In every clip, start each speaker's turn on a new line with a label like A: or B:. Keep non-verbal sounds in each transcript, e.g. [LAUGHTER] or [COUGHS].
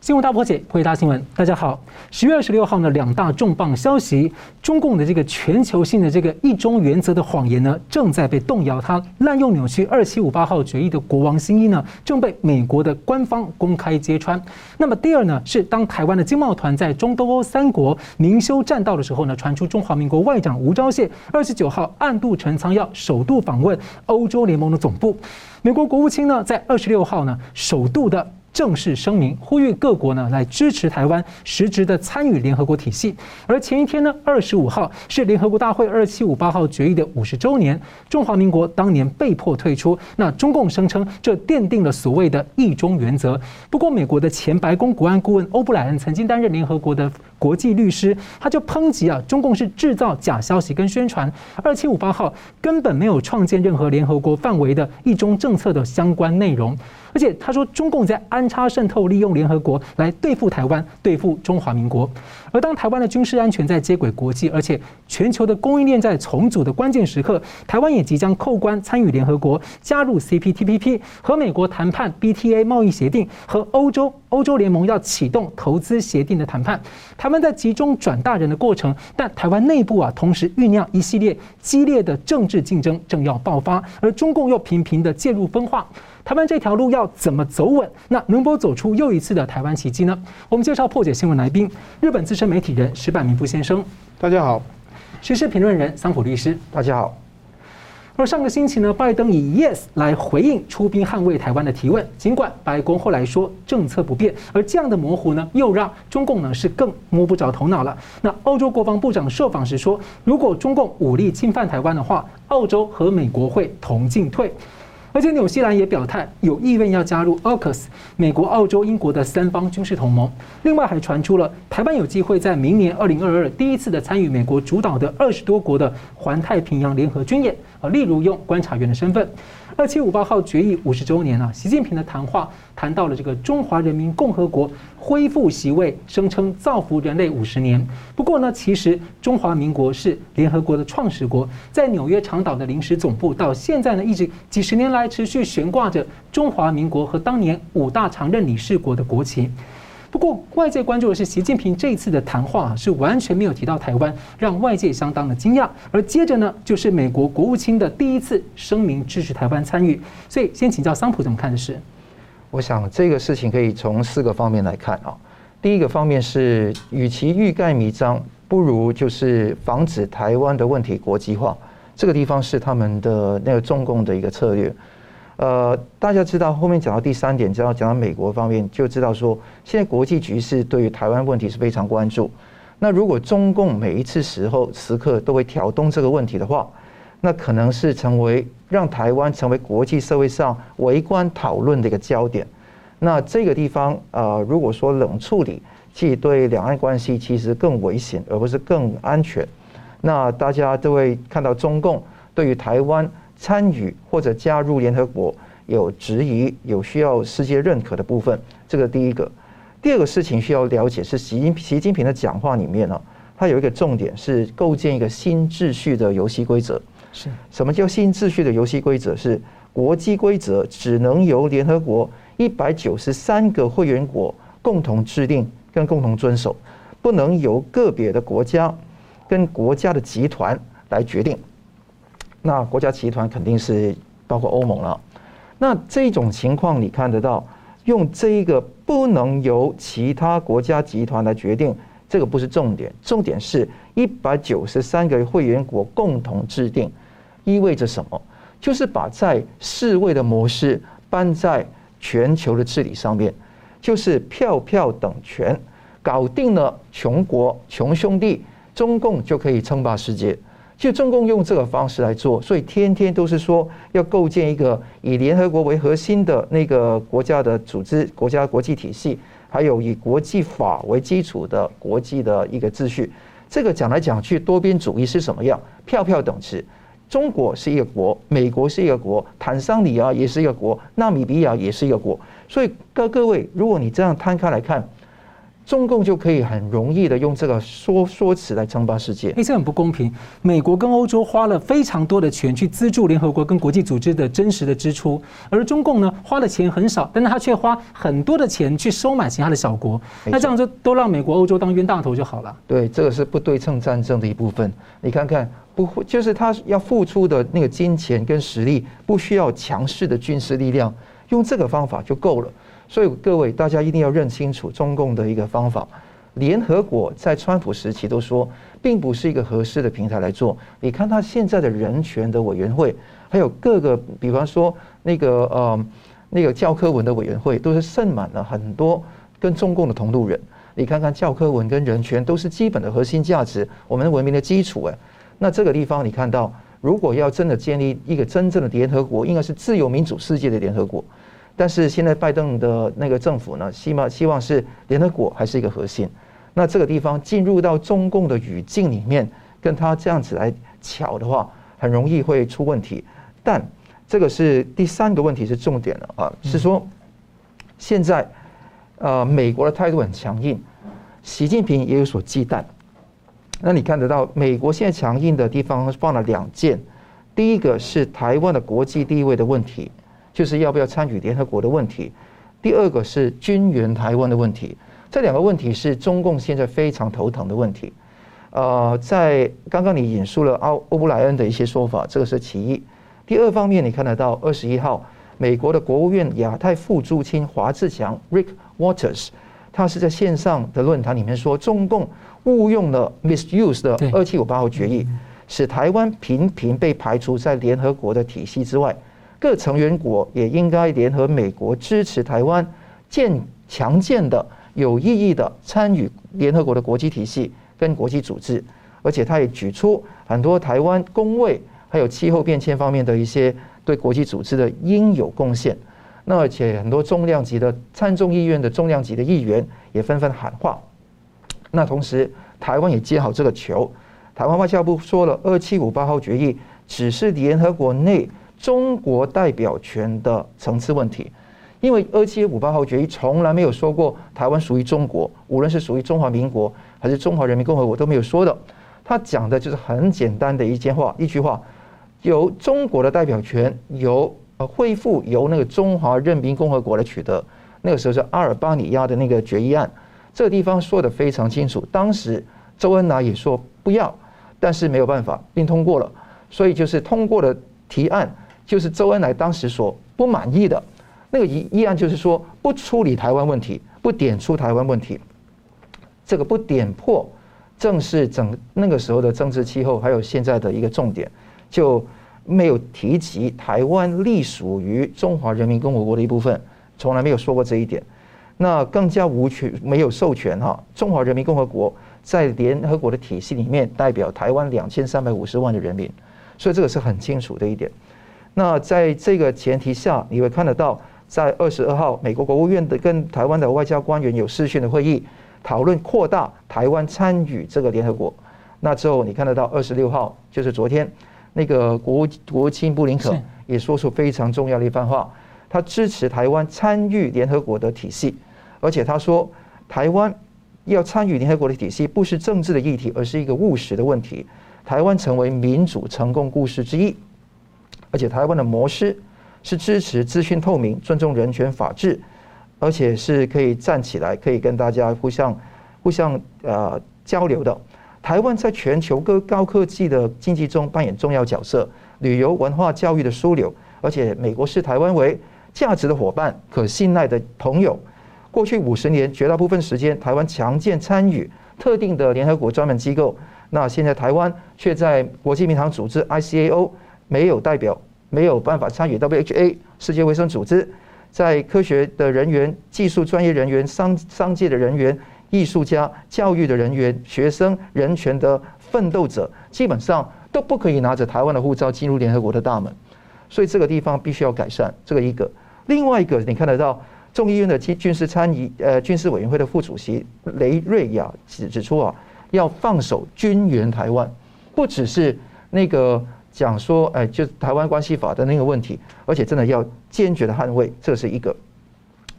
A: 新闻大破解，回答新闻。大家好，十月二十六号呢，两大重磅消息，中共的这个全球性的这个一中原则的谎言呢，正在被动摇。它滥用扭曲二七五八号决议的国王新衣呢，正被美国的官方公开揭穿。那么第二呢，是当台湾的经贸团在中东欧三国明修栈道的时候呢，传出中华民国外长吴钊燮二十九号暗度陈仓，要首度访问欧洲联盟的总部。美国国务卿呢，在二十六号呢，首度的。正式声明，呼吁各国呢来支持台湾实质的参与联合国体系。而前一天呢，二十五号是联合国大会二七五八号决议的五十周年，中华民国当年被迫退出。那中共声称这奠定了所谓的一中原则。不过，美国的前白宫国安顾问欧布莱恩曾经担任联合国的国际律师，他就抨击啊，中共是制造假消息跟宣传，二七五八号根本没有创建任何联合国范围的一中政策的相关内容。而且他说，中共在安插渗透，利用联合国来对付台湾，对付中华民国。而当台湾的军事安全在接轨国际，而且全球的供应链在重组的关键时刻，台湾也即将扣关参与联合国，加入 CPTPP，和美国谈判 BTA 贸易协定，和欧洲欧洲联盟要启动投资协定的谈判。台湾在集中转大人的过程，但台湾内部啊，同时酝酿一系列激烈的政治竞争正要爆发，而中共又频频的介入分化。台湾这条路要怎么走稳？那能否走出又一次的台湾奇迹呢？我们介绍破解新闻来宾，日本资深媒体人石板明夫先生，
B: 大家好；
A: 时事评论人桑普律师，
B: 大家好。
A: 而上个星期呢，拜登以 yes 来回应出兵捍卫台湾的提问，尽管白宫后来说政策不变，而这样的模糊呢，又让中共呢是更摸不着头脑了。那欧洲国防部长受访时说，如果中共武力侵犯台湾的话，澳洲和美国会同进退。而且纽西兰也表态有意愿要加入 AUKUS，美国、澳洲、英国的三方军事同盟。另外还传出了台湾有机会在明年二零二二第一次的参与美国主导的二十多国的环太平洋联合军演，啊，例如用观察员的身份。二七五八号决议五十周年啊，习近平的谈话谈到了这个中华人民共和国恢复席位，声称造福人类五十年。不过呢，其实中华民国是联合国的创始国，在纽约长岛的临时总部到现在呢，一直几十年来持续悬挂着中华民国和当年五大常任理事国的国旗。不过，外界关注的是习近平这一次的谈话是完全没有提到台湾，让外界相当的惊讶。而接着呢，就是美国国务卿的第一次声明支持台湾参与。所以，先请教桑普怎么看的是？
B: 我想这个事情可以从四个方面来看啊。第一个方面是，与其欲盖弥彰，不如就是防止台湾的问题国际化。这个地方是他们的那个中共的一个策略。呃，大家知道后面讲到第三点，只要讲到美国方面，就知道说现在国际局势对于台湾问题是非常关注。那如果中共每一次时候时刻都会挑动这个问题的话，那可能是成为让台湾成为国际社会上围观讨论的一个焦点。那这个地方呃，如果说冷处理，其实对两岸关系其实更危险，而不是更安全。那大家都会看到中共对于台湾。参与或者加入联合国有质疑，有需要世界认可的部分，这个第一个。第二个事情需要了解是习近习近平的讲话里面呢，他有一个重点是构建一个新秩序的游戏规则。是什么叫新秩序的游戏规则？是国际规则只能由联合国一百九十三个会员国共同制定跟共同遵守，不能由个别的国家跟国家的集团来决定。那国家集团肯定是包括欧盟了。那这种情况你看得到，用这一个不能由其他国家集团来决定，这个不是重点，重点是一百九十三个会员国共同制定，意味着什么？就是把在世卫的模式搬在全球的治理上面，就是票票等权，搞定了穷国穷兄弟，中共就可以称霸世界。就中共用这个方式来做，所以天天都是说要构建一个以联合国为核心的那个国家的组织、国家国际体系，还有以国际法为基础的国际的一个秩序。这个讲来讲去，多边主义是什么样？票票等值。中国是一个国，美国是一个国，坦桑尼亚也是一个国，纳米比亚也是一个国。所以各各位，如果你这样摊开来看，中共就可以很容易的用这个说说辞来称霸世界。
A: 哎，这很不公平。美国跟欧洲花了非常多的钱去资助联合国跟国际组织的真实的支出，而中共呢，花的钱很少，但是他却花很多的钱去收买其他的小国。那这样就都让美国、欧洲当冤大头就好了。
B: 对，这个是不对称战争的一部分。你看看，不会就是他要付出的那个金钱跟实力，不需要强势的军事力量，用这个方法就够了。所以各位，大家一定要认清楚中共的一个方法。联合国在川普时期都说，并不是一个合适的平台来做。你看他现在的人权的委员会，还有各个，比方说那个呃那个教科文的委员会，都是盛满了很多跟中共的同路人。你看看教科文跟人权都是基本的核心价值，我们的文明的基础。哎，那这个地方你看到，如果要真的建立一个真正的联合国，应该是自由民主世界的联合国。但是现在拜登的那个政府呢，希望希望是联合国还是一个核心。那这个地方进入到中共的语境里面，跟他这样子来巧的话，很容易会出问题。但这个是第三个问题是重点了啊，是说现在呃美国的态度很强硬，习近平也有所忌惮。那你看得到美国现在强硬的地方放了两件，第一个是台湾的国际地位的问题。就是要不要参与联合国的问题，第二个是军援台湾的问题，这两个问题是中共现在非常头疼的问题。呃，在刚刚你引述了欧欧布莱恩的一些说法，这个是其一。第二方面，你看得到二十一号，美国的国务院亚太副驻青华志强 （Rick Waters），他是在线上的论坛里面说，中共误用了 misuse 的二七五八号决议，使台湾频频被排除在联合国的体系之外。各成员国也应该联合美国支持台湾建强健的、有意义的参与联合国的国际体系跟国际组织，而且他也举出很多台湾公卫还有气候变迁方面的一些对国际组织的应有贡献。那而且很多重量级的参众议院的重量级的议员也纷纷喊话。那同时，台湾也接好这个球，台湾外交部说了，二七五八号决议只是联合国内。中国代表权的层次问题，因为二七五八号决议从来没有说过台湾属于中国，无论是属于中华民国还是中华人民共和国都没有说的。他讲的就是很简单的一件话，一句话，由中国的代表权由呃恢复由那个中华人民共和国来取得。那个时候是阿尔巴尼亚的那个决议案，这个地方说得非常清楚。当时周恩来也说不要，但是没有办法，并通过了。所以就是通过了提案。就是周恩来当时所不满意的那个议议案，就是说不处理台湾问题，不点出台湾问题。这个不点破，正是整那个时候的政治气候，还有现在的一个重点，就没有提及台湾隶属于中华人民共和国的一部分，从来没有说过这一点。那更加无权没有授权哈，中华人民共和国在联合国的体系里面代表台湾两千三百五十万的人民，所以这个是很清楚的一点。那在这个前提下，你会看得到，在二十二号，美国国务院的跟台湾的外交官员有视讯的会议，讨论扩大台湾参与这个联合国。那之后，你看得到二十六号，就是昨天，那个国务国务卿布林肯也说出非常重要的一番话，他支持台湾参与联合国的体系，而且他说，台湾要参与联合国的体系，不是政治的议题，而是一个务实的问题。台湾成为民主成功故事之一。而且台湾的模式是支持资讯透明、尊重人权法治，而且是可以站起来，可以跟大家互相互相呃交流的。台湾在全球各高科技的经济中扮演重要角色，旅游、文化、教育的枢纽。而且美国视台湾为价值的伙伴、可信赖的朋友。过去五十年，绝大部分时间，台湾强健参与特定的联合国专门机构。那现在台湾却在国际民航组织 ICAO。没有代表，没有办法参与 WHA 世界卫生组织，在科学的人员、技术专业人员、商商界的人员、艺术家、教育的人员、学生、人权的奋斗者，基本上都不可以拿着台湾的护照进入联合国的大门，所以这个地方必须要改善。这个一个，另外一个你看得到众议院的军军事参议呃军事委员会的副主席雷瑞亚指指出啊，要放手军援台湾，不只是那个。讲说，哎，就台湾关系法的那个问题，而且真的要坚决的捍卫，这是一个。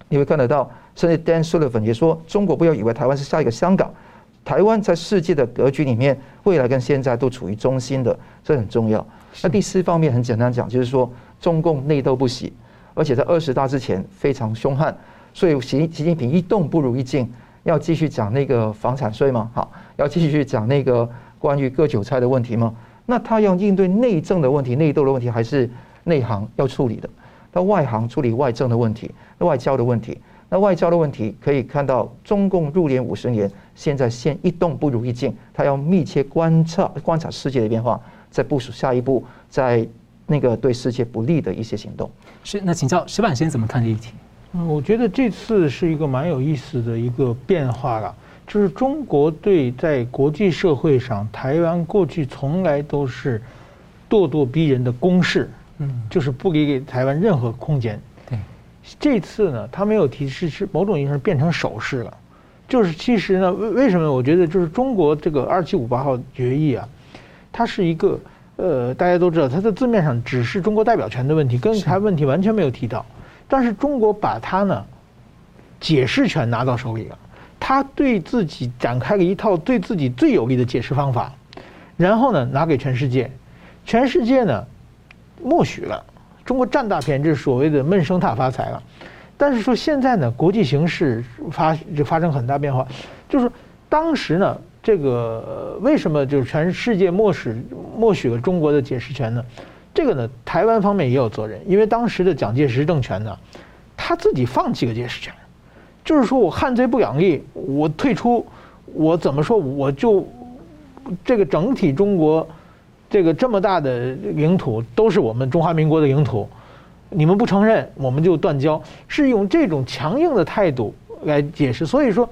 B: 你会看得到，甚至 Dan Sullivan 也说，中国不要以为台湾是下一个香港，台湾在世界的格局里面，未来跟现在都处于中心的，这很重要。那第四方面很简单讲，就是说中共内斗不息，而且在二十大之前非常凶悍，所以习习近平一动不如一静，要继续讲那个房产税吗？好，要继续去讲那个关于割韭菜的问题吗？那他要应对内政的问题、内斗的问题，还是内行要处理的？他外行处理外政的问题、外交的问题。那外交的问题可以看到，中共入联五十年，现在先一动不如一静，他要密切观察观察世界的变化，再部署下一步，在那个对世界不利的一些行动。
A: 是，那请教石板先生怎么看这一题？
C: 嗯，我觉得这次是一个蛮有意思的一个变化了，就是中国对在国际社会上，台湾过去从来都是咄咄逼人的攻势，嗯，就是不给给台湾任何空间。对这次呢，他没有提示，是某种意义上变成手势了。就是其实呢，为为什么我觉得就是中国这个二七五八号决议啊，它是一个呃，大家都知道，它的字面上只是中国代表权的问题，跟台湾问题完全没有提到。但是中国把它呢解释权拿到手里了，他对自己展开了一套对自己最有利的解释方法，然后呢拿给全世界，全世界呢默许了。中国占大便宜，这是所谓的闷声大发财了。但是说现在呢，国际形势发就发生很大变化，就是当时呢，这个为什么就是全世界默许默许了中国的解释权呢？这个呢，台湾方面也有责任，因为当时的蒋介石政权呢，他自己放弃了解释权，就是说我汉贼不两立，我退出，我怎么说我就这个整体中国。这个这么大的领土都是我们中华民国的领土，你们不承认，我们就断交，是用这种强硬的态度来解释。所以说，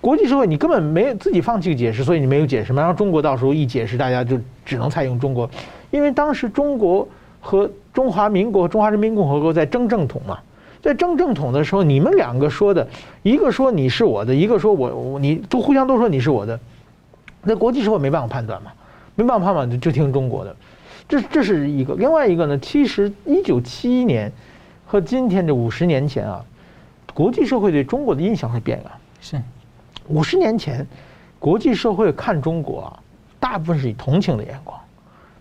C: 国际社会你根本没自己放弃解释，所以你没有解释嘛。然后中国到时候一解释，大家就只能采用中国，因为当时中国和中华民国、中华人民共和国在争正统嘛，在争正统的时候，你们两个说的，一个说你是我的，一个说我我你都互相都说你是我的，那国际社会没办法判断嘛。没办法嘛，就就听中国的，这这是一个。另外一个呢，其实一九七一年和今天这五十年前啊，国际社会对中国的印象是变了。是，五十年前，国际社会看中国啊，大部分是以同情的眼光，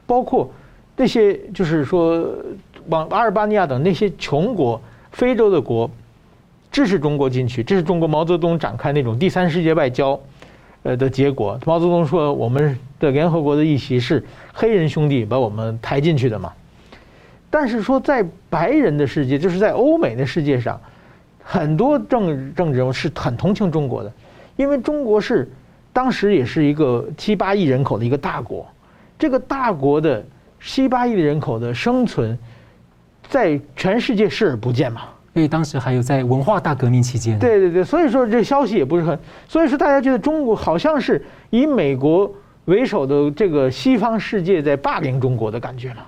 C: 包括那些就是说往阿尔巴尼亚等那些穷国、非洲的国支持中国进去，这是中国毛泽东展开那种第三世界外交。呃的结果，毛泽东说：“我们的联合国的议席是黑人兄弟把我们抬进去的嘛。”但是说在白人的世界，就是在欧美的世界上，很多政政治人物是很同情中国的，因为中国是当时也是一个七八亿人口的一个大国，这个大国的七八亿人口的生存，在全世界视而不见嘛。
A: 因为当时还有在文化大革命期间，
C: 对对对，所以说这消息也不是很，所以说大家觉得中国好像是以美国为首的这个西方世界在霸凌中国的感觉嘛。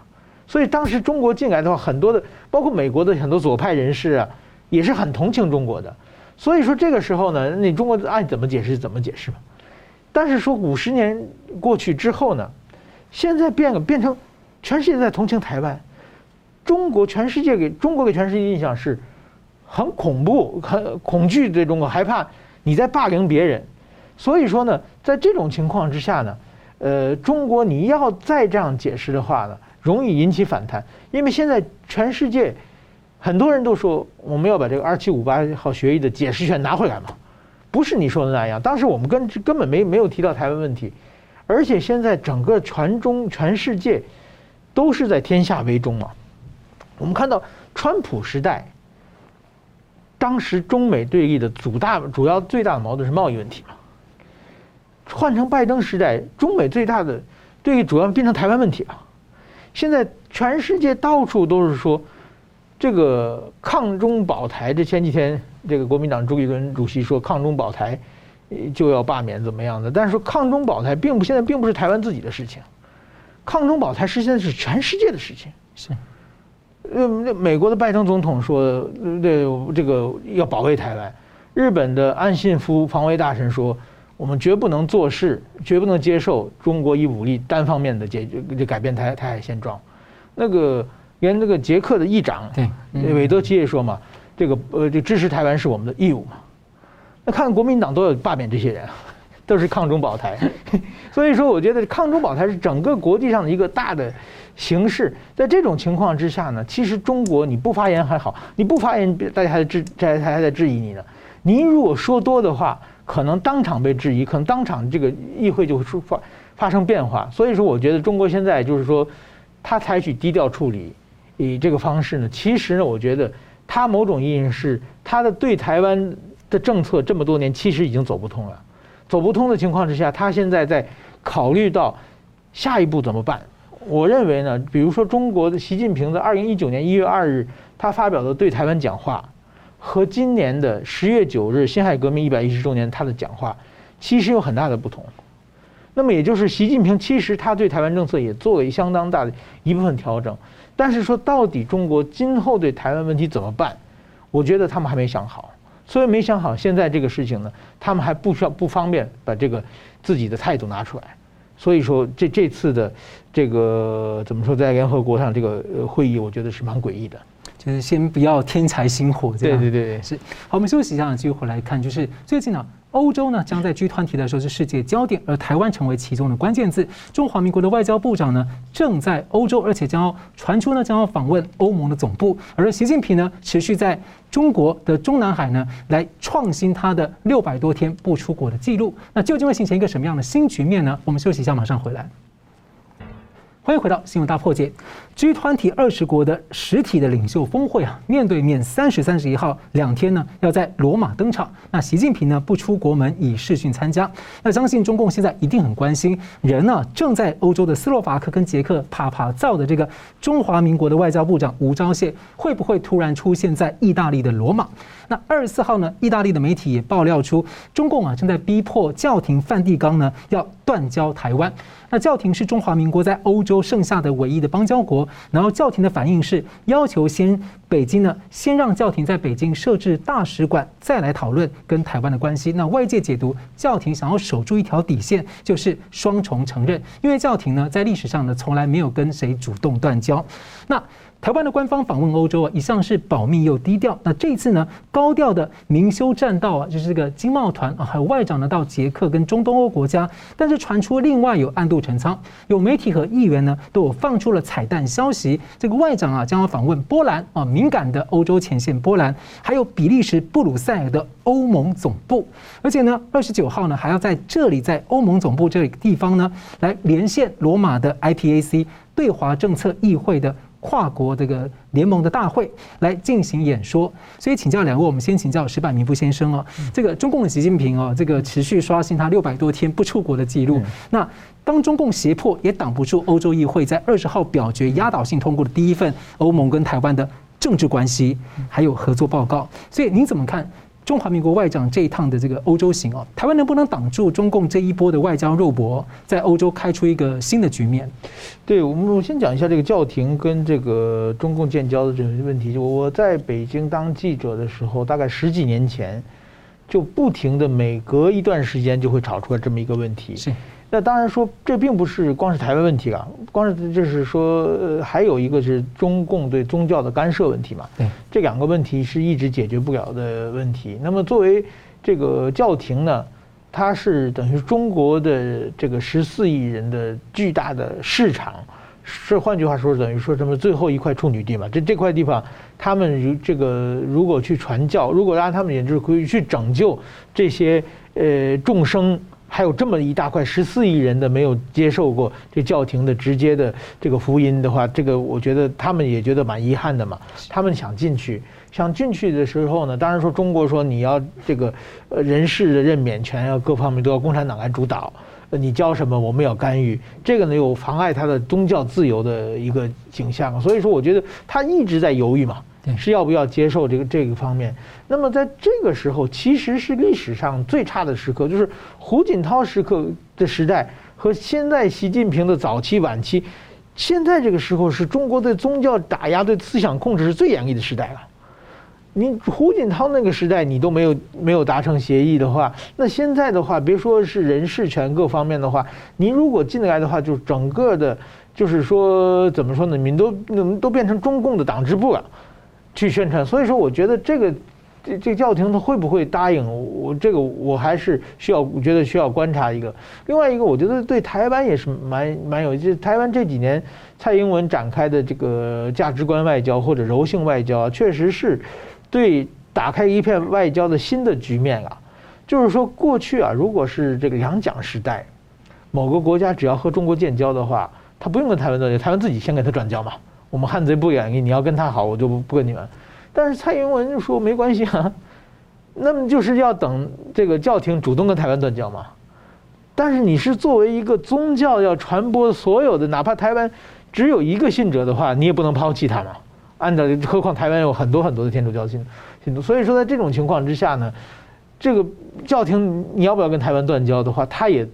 C: 所以当时中国进来的话，很多的包括美国的很多左派人士啊，也是很同情中国的。所以说这个时候呢，你中国爱怎么解释怎么解释嘛。但是说五十年过去之后呢，现在变了，变成全世界在同情台湾，中国全世界给中国给全世界印象是。很恐怖，很恐惧对中国，害怕你在霸凌别人，所以说呢，在这种情况之下呢，呃，中国你要再这样解释的话呢，容易引起反弹，因为现在全世界很多人都说我们要把这个二七五八号决议的解释权拿回来嘛，不是你说的那样，当时我们根根本没没有提到台湾问题，而且现在整个全中全世界都是在天下为中嘛，我们看到川普时代。当时中美对立的主大主要最大的矛盾是贸易问题嘛？换成拜登时代，中美最大的对立主要变成台湾问题了。现在全世界到处都是说这个抗中保台。这前几天这个国民党朱立伦主席说抗中保台就要罢免怎么样的？但是说抗中保台并不现在并不是台湾自己的事情，抗中保台是现在是全世界的事情。是。呃，那美国的拜登总统说，这这个要保卫台湾。日本的岸信夫防卫大臣说，我们绝不能做事，绝不能接受中国以武力单方面的解决就改变台台海现状。那个连那个捷克的议长，对，韦德奇也说嘛，这个呃，就支持台湾是我们的义务嘛。那看国民党都有罢免这些人，都是抗中保台。[LAUGHS] 所以说，我觉得抗中保台是整个国际上的一个大的形势。在这种情况之下呢，其实中国你不发言还好，你不发言，大家还在质，大家还在质疑你呢。您如果说多的话，可能当场被质疑，可能当场这个议会就会出发发生变化。所以说，我觉得中国现在就是说，他采取低调处理，以这个方式呢，其实呢，我觉得他某种意义是他的对台湾的政策这么多年其实已经走不通了。走不通的情况之下，他现在在考虑到下一步怎么办。我认为呢，比如说中国的习近平在二零一九年一月二日他发表的对台湾讲话。和今年的十月九日辛亥革命一百一十周年他的讲话，其实有很大的不同。那么也就是习近平其实他对台湾政策也做了相当大的一部分调整，但是说到底中国今后对台湾问题怎么办，我觉得他们还没想好。所以没想好现在这个事情呢，他们还不需要不方便把这个自己的态度拿出来。所以说这这次的这个怎么说在联合国上这个会议，我觉得是蛮诡异的。
A: 就是先不要添柴心火，这样。
C: 对对对，
A: 是。好，我们休息一下，继续回来看，就是最近呢。欧洲呢，将在 G 团体的时候是世界焦点，而台湾成为其中的关键字。中华民国的外交部长呢，正在欧洲，而且将要传出呢，将要访问欧盟的总部。而习近平呢，持续在中国的中南海呢，来创新他的六百多天不出国的记录。那究竟会形成一个什么样的新局面呢？我们休息一下，马上回来。欢迎回到新闻大破解。G20 二十国的实体的领袖峰会啊，面对面三十、三十一号两天呢，要在罗马登场。那习近平呢，不出国门，以视讯参加。那相信中共现在一定很关心，人呢正在欧洲的斯洛伐克跟捷克啪啪造的这个中华民国的外交部长吴钊燮，会不会突然出现在意大利的罗马？那二十四号呢，意大利的媒体也爆料出，中共啊正在逼迫教廷梵蒂冈呢要断交台湾。那教廷是中华民国在欧洲剩下的唯一的邦交国，然后教廷的反应是要求先北京呢先让教廷在北京设置大使馆，再来讨论跟台湾的关系。那外界解读教廷想要守住一条底线，就是双重承认，因为教廷呢在历史上呢从来没有跟谁主动断交。那。台湾的官方访问欧洲啊，一向是保密又低调。那这次呢，高调的明修栈道啊，就是这个经贸团啊，还有外长呢到捷克跟中东欧国家。但是传出另外有暗度陈仓，有媒体和议员呢都有放出了彩蛋消息。这个外长啊将要访问波兰啊，敏感的欧洲前线波兰，还有比利时布鲁塞尔的欧盟总部。而且呢，二十九号呢还要在这里，在欧盟总部这个地方呢，来连线罗马的 IPAC 对华政策议会的。跨国这个联盟的大会来进行演说，所以请教两位，我们先请教石柏明夫先生哦。这个中共的习近平哦，这个持续刷新他六百多天不出国的记录。那当中共胁迫也挡不住欧洲议会在二十号表决压倒性通过的第一份欧盟跟台湾的政治关系还有合作报告。所以您怎么看？中华民国外长这一趟的这个欧洲行哦，台湾能不能挡住中共这一波的外交肉搏，在欧洲开出一个新的局面？
C: 对，我们我先讲一下这个教廷跟这个中共建交的这个问题。就我在北京当记者的时候，大概十几年前，就不停的每隔一段时间就会炒出来这么一个问题。是。那当然说，这并不是光是台湾问题啊，光是就是说，呃，还有一个是中共对宗教的干涉问题嘛。对，这两个问题是一直解决不了的问题。那么作为这个教廷呢，它是等于中国的这个十四亿人的巨大的市场，是换句话说，等于说什么最后一块处女地嘛。这这块地方，他们如这个如果去传教，如果让他们也就是可以去拯救这些呃众生。还有这么一大块十四亿人的没有接受过这教廷的直接的这个福音的话，这个我觉得他们也觉得蛮遗憾的嘛。他们想进去，想进去的时候呢，当然说中国说你要这个呃人事的任免权要各方面都要共产党来主导，你教什么我们要干预，这个呢又妨碍他的宗教自由的一个景象。所以说，我觉得他一直在犹豫嘛。是要不要接受这个这个方面？那么在这个时候，其实是历史上最差的时刻，就是胡锦涛时刻的时代和现在习近平的早期晚期。现在这个时候是中国对宗教打压、对思想控制是最严厉的时代了。你胡锦涛那个时代你都没有没有达成协议的话，那现在的话，别说是人事权各方面的话，你如果进来的话，就整个的，就是说怎么说呢？你都都变成中共的党支部了。去宣传。所以说，我觉得这个。这这个教廷他会不会答应我？这个我还是需要，我觉得需要观察一个。另外一个，我觉得对台湾也是蛮蛮有意思。台湾这几年蔡英文展开的这个价值观外交或者柔性外交，确实是对打开一片外交的新的局面啊。就是说，过去啊，如果是这个两蒋时代，某个国家只要和中国建交的话，他不用跟台湾断交，台湾自己先给他转交嘛。我们汉贼不远，你要跟他好，我就不不跟你们。但是蔡英文就说没关系啊，[LAUGHS] 那么就是要等这个教廷主动跟台湾断交嘛。但是你是作为一个宗教要传播所有的，哪怕台湾只有一个信者的话，你也不能抛弃他嘛。按照何况台湾有很多很多的天主教信信徒，所以说在这种情况之下呢，这个教廷你要不要跟台湾断交的话，他也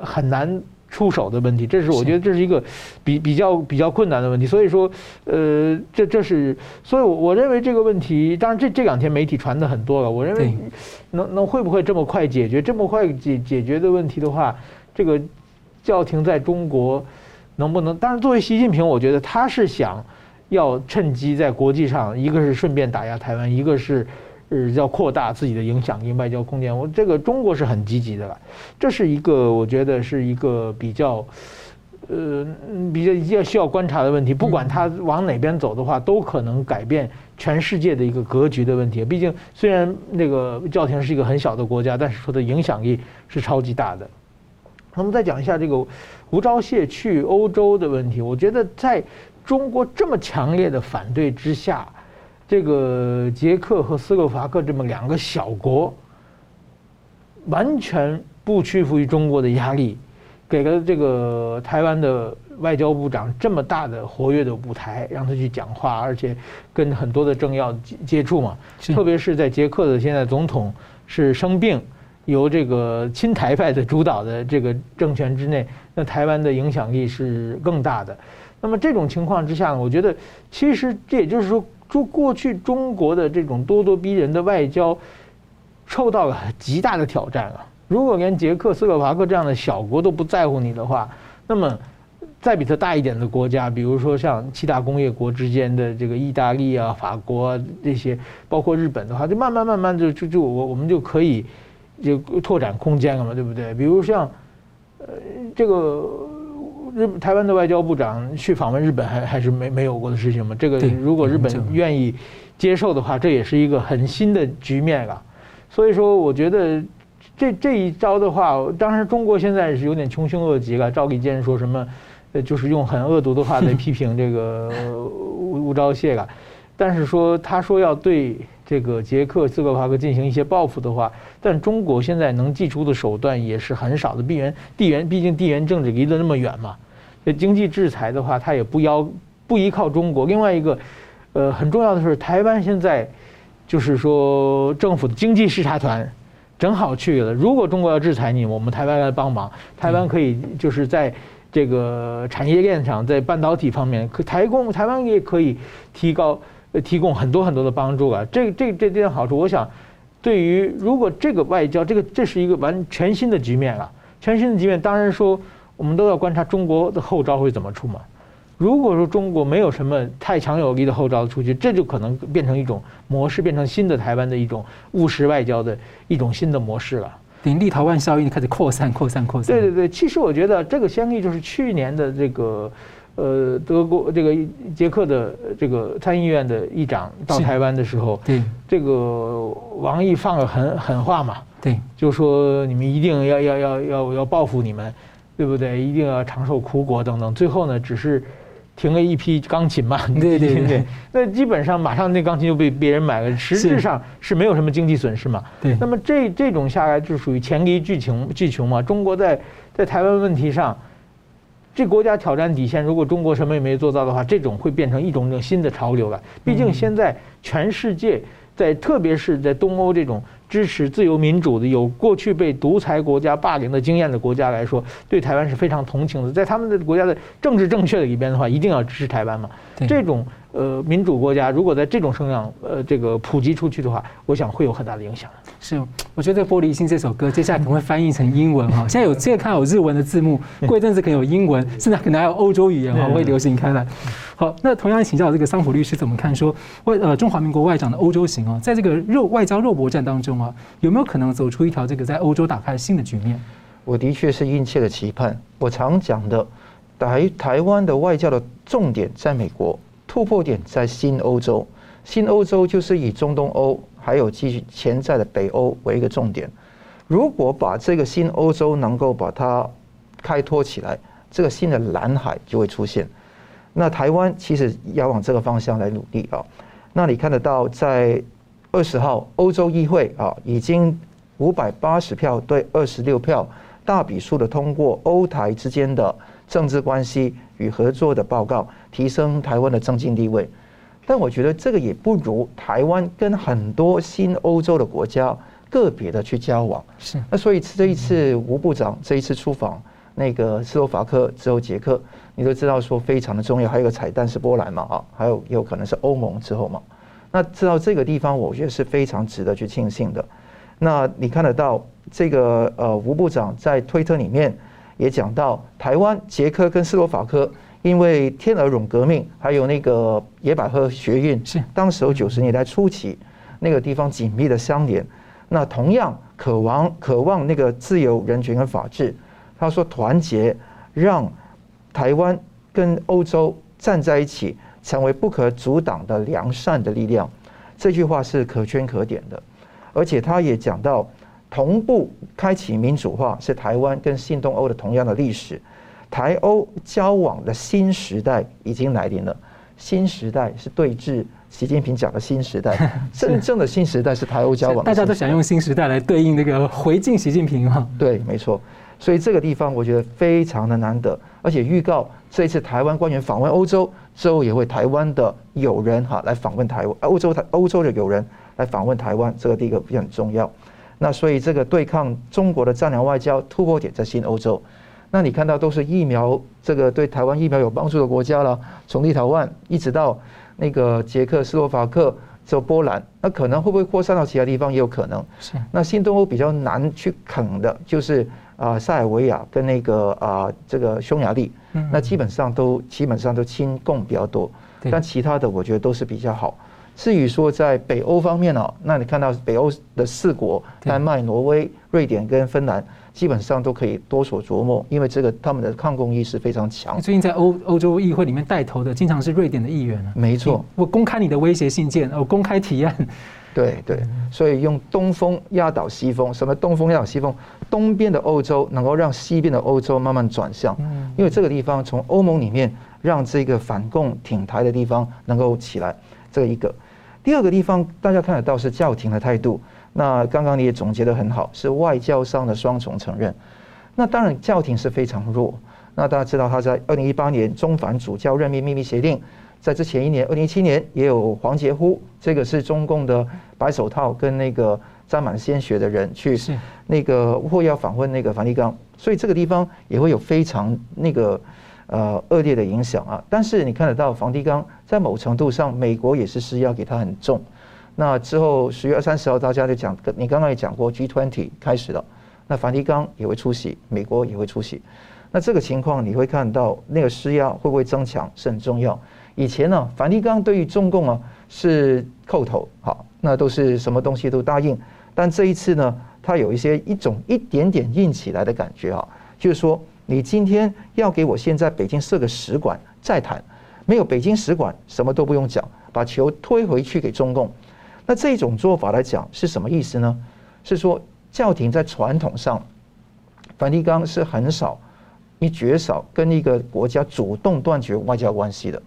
C: 很难。出手的问题，这是我觉得这是一个比比较比较困难的问题。所以说，呃，这这是，所以我我认为这个问题，当然这这两天媒体传的很多了。我认为能能会不会这么快解决？这么快解解决的问题的话，这个教廷在中国能不能？当然，作为习近平，我觉得他是想要趁机在国际上，一个是顺便打压台湾，一个是。是要扩大自己的影响力、外交空间。我这个中国是很积极的了，这是一个我觉得是一个比较，呃，比较要需要观察的问题。不管他往哪边走的话，都可能改变全世界的一个格局的问题。毕竟虽然那个教廷是一个很小的国家，但是说的影响力是超级大的。那么再讲一下这个吴钊燮去欧洲的问题，我觉得在中国这么强烈的反对之下。这个捷克和斯洛伐克这么两个小国，完全不屈服于中国的压力，给了这个台湾的外交部长这么大的活跃的舞台，让他去讲话，而且跟很多的政要接接触嘛。特别是在捷克的现在总统是生病，由这个亲台派的主导的这个政权之内，那台湾的影响力是更大的。那么这种情况之下呢，我觉得其实这也就是说。就过去中国的这种咄咄逼人的外交，受到了极大的挑战啊！如果连捷克斯洛伐克这样的小国都不在乎你的话，那么再比它大一点的国家，比如说像七大工业国之间的这个意大利啊、法国啊这些，包括日本的话，就慢慢慢慢就就就我我们就可以就拓展空间了嘛，对不对？比如像呃这个。日台湾的外交部长去访问日本还还是没没有过的事情吗？这个如果日本愿意接受的话，这也是一个很新的局面啊。所以说，我觉得这这一招的话，当然中国现在是有点穷凶恶极了。赵立坚说什么，呃，就是用很恶毒的话来批评这个 [LAUGHS] 吴吴钊燮了。但是说他说要对这个捷克斯洛伐克进行一些报复的话，但中国现在能祭出的手段也是很少的。地缘地缘，毕竟地缘政治离得那么远嘛。经济制裁的话，它也不要不依靠中国。另外一个，呃，很重要的是，台湾现在就是说政府的经济视察团正好去了。如果中国要制裁你，我们台湾来帮忙。台湾可以就是在这个产业链上，在半导体方面，可台供台湾也可以提高提供很多很多的帮助啊。这这这点好处，我想对于如果这个外交，这个这是一个完全新的局面了。全新的局面，当然说。我们都要观察中国的后招会怎么出嘛。如果说中国没有什么太强有力的后招出去，这就可能变成一种模式，变成新的台湾的一种务实外交的一种新的模式了。
A: 等立陶宛效应开始扩散、扩散、扩散。
C: 对对对，其实我觉得这个先例就是去年的这个呃德国这个捷克的这个参议院的议长到台湾的时候，
A: 对
C: 这个王毅放了狠狠话嘛，
A: 对，
C: 就说你们一定要要要要要报复你们。对不对？一定要长寿苦果等等。最后呢，只是停了一批钢琴嘛。
A: 对对对。[LAUGHS]
C: 那基本上马上那钢琴就被别人买了，实质上是没有什么经济损失嘛。
A: 对。
C: 那么这这种下来就属于黔驴技穷技穷嘛。中国在在台湾问题上，这国家挑战底线，如果中国什么也没做到的话，这种会变成一种种新的潮流了。毕竟现在全世界在，特别是在东欧这种。支持自由民主的、有过去被独裁国家霸凌的经验的国家来说，对台湾是非常同情的。在他们的国家的政治正确的里边的话，一定要支持台湾嘛。这种呃，民主国家如果在这种声量呃这个普及出去的话，我想会有很大的影响。
A: 是，我觉得《玻璃心》这首歌接下来可能会翻译成英文哈。现在有现在看有日文的字幕，[LAUGHS] 过一阵子可能有英文，甚至可能还有欧洲语言哈会流行开来。好，那同样请教这个桑普律师怎么看说外呃中华民国外长的欧洲行啊，在这个肉外交肉搏战当中啊，有没有可能走出一条这个在欧洲打开新的局面？
B: 我的确是殷切的期盼。我常讲的，台台湾的外交的重点在美国，突破点在新欧洲。新欧洲就是以中东欧。还有继续潜在的北欧为一个重点，如果把这个新欧洲能够把它开拓起来，这个新的蓝海就会出现。那台湾其实要往这个方向来努力啊。那你看得到，在二十号欧洲议会啊，已经五百八十票对二十六票大笔数的通过欧台之间的政治关系与合作的报告，提升台湾的政经地位。但我觉得这个也不如台湾跟很多新欧洲的国家个别的去交往。
A: 是。
B: 那所以这一次吴部长这一次出访那个斯洛伐克之后捷克，你都知道说非常的重要。还有一个彩蛋是波兰嘛啊，还有有可能是欧盟之后嘛。那知道这个地方，我觉得是非常值得去庆幸的。那你看得到这个呃吴部长在推特里面也讲到台湾、捷克跟斯洛伐克。因为天鹅绒革命，还有那个野百合学运，是当时候九十年代初期，那个地方紧密的相连。那同样渴望渴望那个自由、人权跟法治。他说团结，让台湾跟欧洲站在一起，成为不可阻挡的良善的力量。这句话是可圈可点的。而且他也讲到，同步开启民主化是台湾跟新东欧的同样的历史。台欧交往的新时代已经来临了。新时代是对峙习近平讲的新时代，[LAUGHS] 真正的新时代是台欧交往。
A: 大家都想用新时代来对应那个回敬习近平哈。
B: 对，没错。所以这个地方我觉得非常的难得，而且预告这一次台湾官员访问欧洲之后，也会台湾的友人哈来访问台湾，欧洲台欧洲的友人来访问台湾，这个第一个也很重要。那所以这个对抗中国的战略外交突破点在新欧洲。那你看到都是疫苗，这个对台湾疫苗有帮助的国家了，从立陶宛一直到那个捷克斯洛伐克，就波兰，那可能会不会扩散到其他地方也有可能。是。那新东欧比较难去啃的，就是啊塞尔维亚跟那个啊这个匈牙利，那基本上都基本上都亲共比较多，但其他的我觉得都是比较好。至于说在北欧方面呢，那你看到北欧的四国，丹麦、挪威、瑞典跟芬兰。基本上都可以多所琢磨，因为这个他们的抗共意识非常强。
A: 最近在欧欧洲议会里面带头的，经常是瑞典的议员啊。
B: 没错，
A: 我公开你的威胁信件，我公开提案。
B: 对对，所以用东风压倒西风，什么东风压倒西风？东边的欧洲能够让西边的欧洲慢慢转向，因为这个地方从欧盟里面让这个反共挺台的地方能够起来，这个一个。第二个地方大家看得到是教廷的态度。那刚刚你也总结得很好，是外交上的双重承认。那当然，教廷是非常弱。那大家知道，他在二零一八年中反主教任命秘密协定，在之前一年，二零一七年也有黄杰夫，这个是中共的白手套跟那个沾满鲜血的人去那个或要访问那个梵蒂冈，所以这个地方也会有非常那个呃恶劣的影响啊。但是你看得到，梵蒂冈在某程度上，美国也是施压给他很重。那之后十月二三十号，大家就讲，你刚刚也讲过，G20 开始了，那梵蒂冈也会出席，美国也会出席。那这个情况你会看到，那个施压会不会增强是很重要。以前呢，梵蒂冈对于中共啊是叩头，好，那都是什么东西都答应。但这一次呢，它有一些一种一点点硬起来的感觉啊，就是说，你今天要给我现在北京设个使馆再谈，没有北京使馆什么都不用讲，把球推回去给中共。那这种做法来讲是什么意思呢？是说教廷在传统上，梵蒂冈是很少，你绝少跟一个国家主动断绝外交关系的。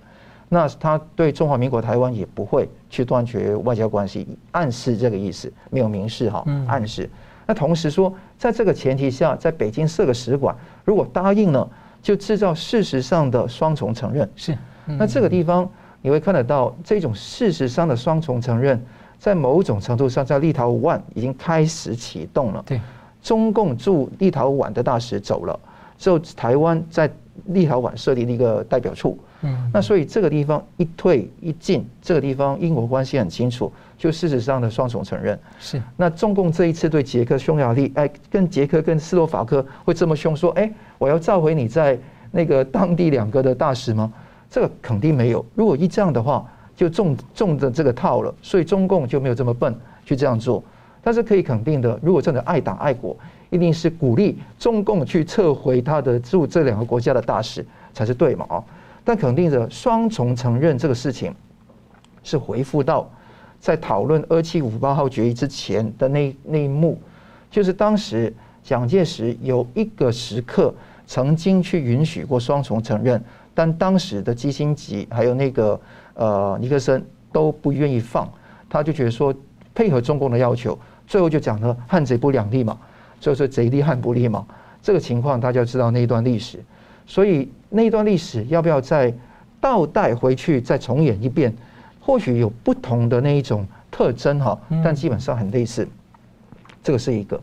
B: 那他对中华民国台湾也不会去断绝外交关系，暗示这个意思，没有明示哈，暗示。那同时说，在这个前提下，在北京设个使馆，如果答应了，就制造事实上的双重承认。是，那这个地方你会看得到这种事实上的双重承认。在某种程度上，在立陶宛已经开始启动了。对，中共驻立陶宛的大使走了，之后台湾在立陶宛设立了一个代表处。嗯，那所以这个地方一退一进，这个地方英国关系很清楚，就事实上的双重承认。
A: 是。
B: 那中共这一次对捷克、匈牙利，哎，跟捷克跟斯洛伐克会这么凶，说，哎，我要召回你在那个当地两个的大使吗？这个肯定没有。如果一这样的话，就中中的这个套了，所以中共就没有这么笨去这样做。但是可以肯定的，如果真的爱党爱国，一定是鼓励中共去撤回他的驻这两个国家的大使才是对嘛？啊。但肯定的，双重承认这个事情，是回复到在讨论二七五八号决议之前的那那一幕，就是当时蒋介石有一个时刻曾经去允许过双重承认，但当时的基辛格还有那个呃尼克森都不愿意放，他就觉得说配合中共的要求，最后就讲了汉贼不两立嘛，就是贼立汉不立嘛，这个情况大家知道那一段历史。所以那一段历史要不要再倒带回去再重演一遍？或许有不同的那一种特征哈，但基本上很类似。这个是一个。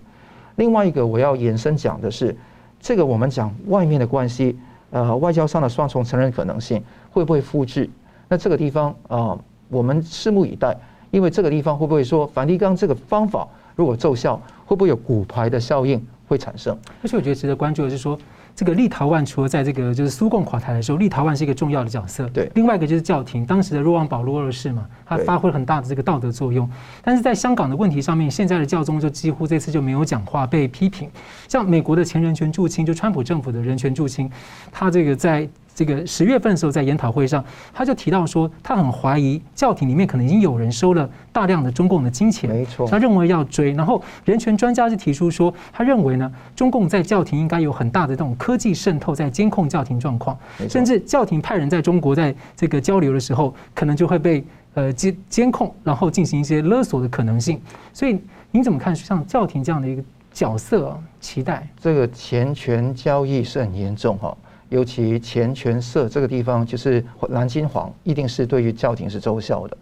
B: 另外一个我要延伸讲的是，这个我们讲外面的关系，呃，外交上的双重承认可能性会不会复制？那这个地方啊，我们拭目以待。因为这个地方会不会说梵蒂冈这个方法如果奏效，会不会有骨牌的效应会产生？
A: 而且我觉得值得关注的是说。这个立陶宛除了在这个就是苏共垮台的时候，立陶宛是一个重要的角色。
B: 对，
A: 另外一个就是教廷，当时的若望保禄二世嘛，他发挥了很大的这个道德作用。但是在香港的问题上面，现在的教宗就几乎这次就没有讲话，被批评。像美国的前人权驻青，就川普政府的人权驻青，他这个在。这个十月份的时候，在研讨会上，他就提到说，他很怀疑教廷里面可能已经有人收了大量的中共的金钱，
B: 没错，
A: 他认为要追。然后人权专家就提出说，他认为呢，中共在教廷应该有很大的这种科技渗透，在监控教廷状况，甚至教廷派人在中国在这个交流的时候，可能就会被呃监监控，然后进行一些勒索的可能性。所以您怎么看像教廷这样的一个角色期待？
B: 这个钱权交易是很严重哈。尤其钱权色这个地方，就是蓝金黄，一定是对于教廷是奏效的。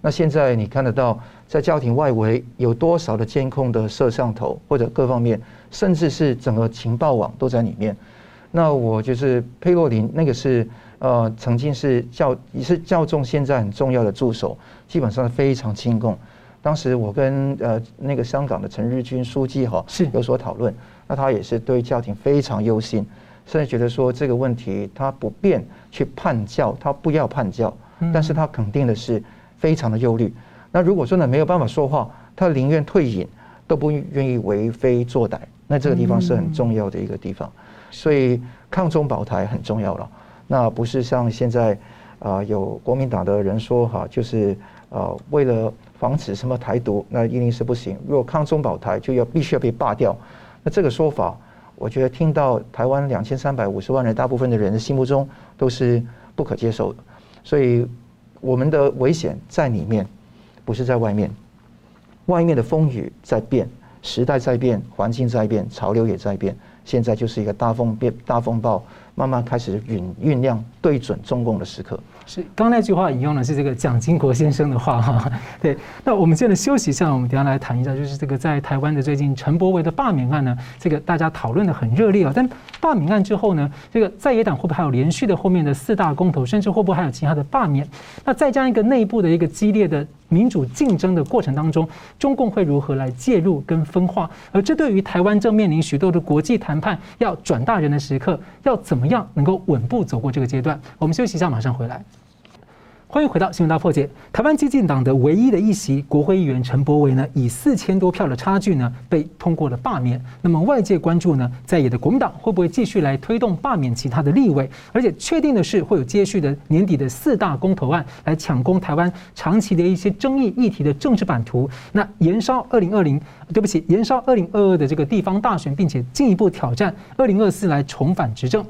B: 那现在你看得到，在教廷外围有多少的监控的摄像头，或者各方面，甚至是整个情报网都在里面。那我就是佩洛林，那个是呃曾经是教也是教宗现在很重要的助手，基本上非常亲共。当时我跟呃那个香港的陈日君书记哈是有所讨论，那他也是对教廷非常忧心。甚至觉得说这个问题他不便去叛教，他不要叛教，但是他肯定的是非常的忧虑。那如果真的没有办法说话，他宁愿退隐，都不愿意为非作歹。那这个地方是很重要的一个地方，所以抗中保台很重要了。那不是像现在啊有国民党的人说哈，就是呃为了防止什么台独，那一定是不行。如果抗中保台就要必须要被罢掉，那这个说法。我觉得听到台湾两千三百五十万人，大部分的人的心目中都是不可接受的，所以我们的危险在里面，不是在外面。外面的风雨在变，时代在变，环境在变，潮流也在变。现在就是一个大风变大风暴，慢慢开始酝酝酿对准中共的时刻。
A: 是，刚那句话引用的是这个蒋经国先生的话哈。[LAUGHS] 对，那我们现在休息一下，我们等下来谈一下，就是这个在台湾的最近陈伯维的罢免案呢，这个大家讨论的很热烈啊。但罢免案之后呢，这个在野党会不会还有连续的后面的四大公投，甚至会不会还有其他的罢免？那再加一个内部的一个激烈的民主竞争的过程当中，中共会如何来介入跟分化？而这对于台湾正面临许多的国际谈判要转大人的时刻，要怎么样能够稳步走过这个阶段？我们休息一下，马上回来。欢迎回到新闻大破解。台湾激进党的唯一的一席国会议员陈柏惟呢，以四千多票的差距呢，被通过了罢免。那么外界关注呢，在野的国民党会不会继续来推动罢免其他的立委？而且确定的是，会有接续的年底的四大公投案来抢攻台湾长期的一些争议议题的政治版图。那延烧二零二零，对不起，延烧二零二二的这个地方大选，并且进一步挑战二零二四来重返执政。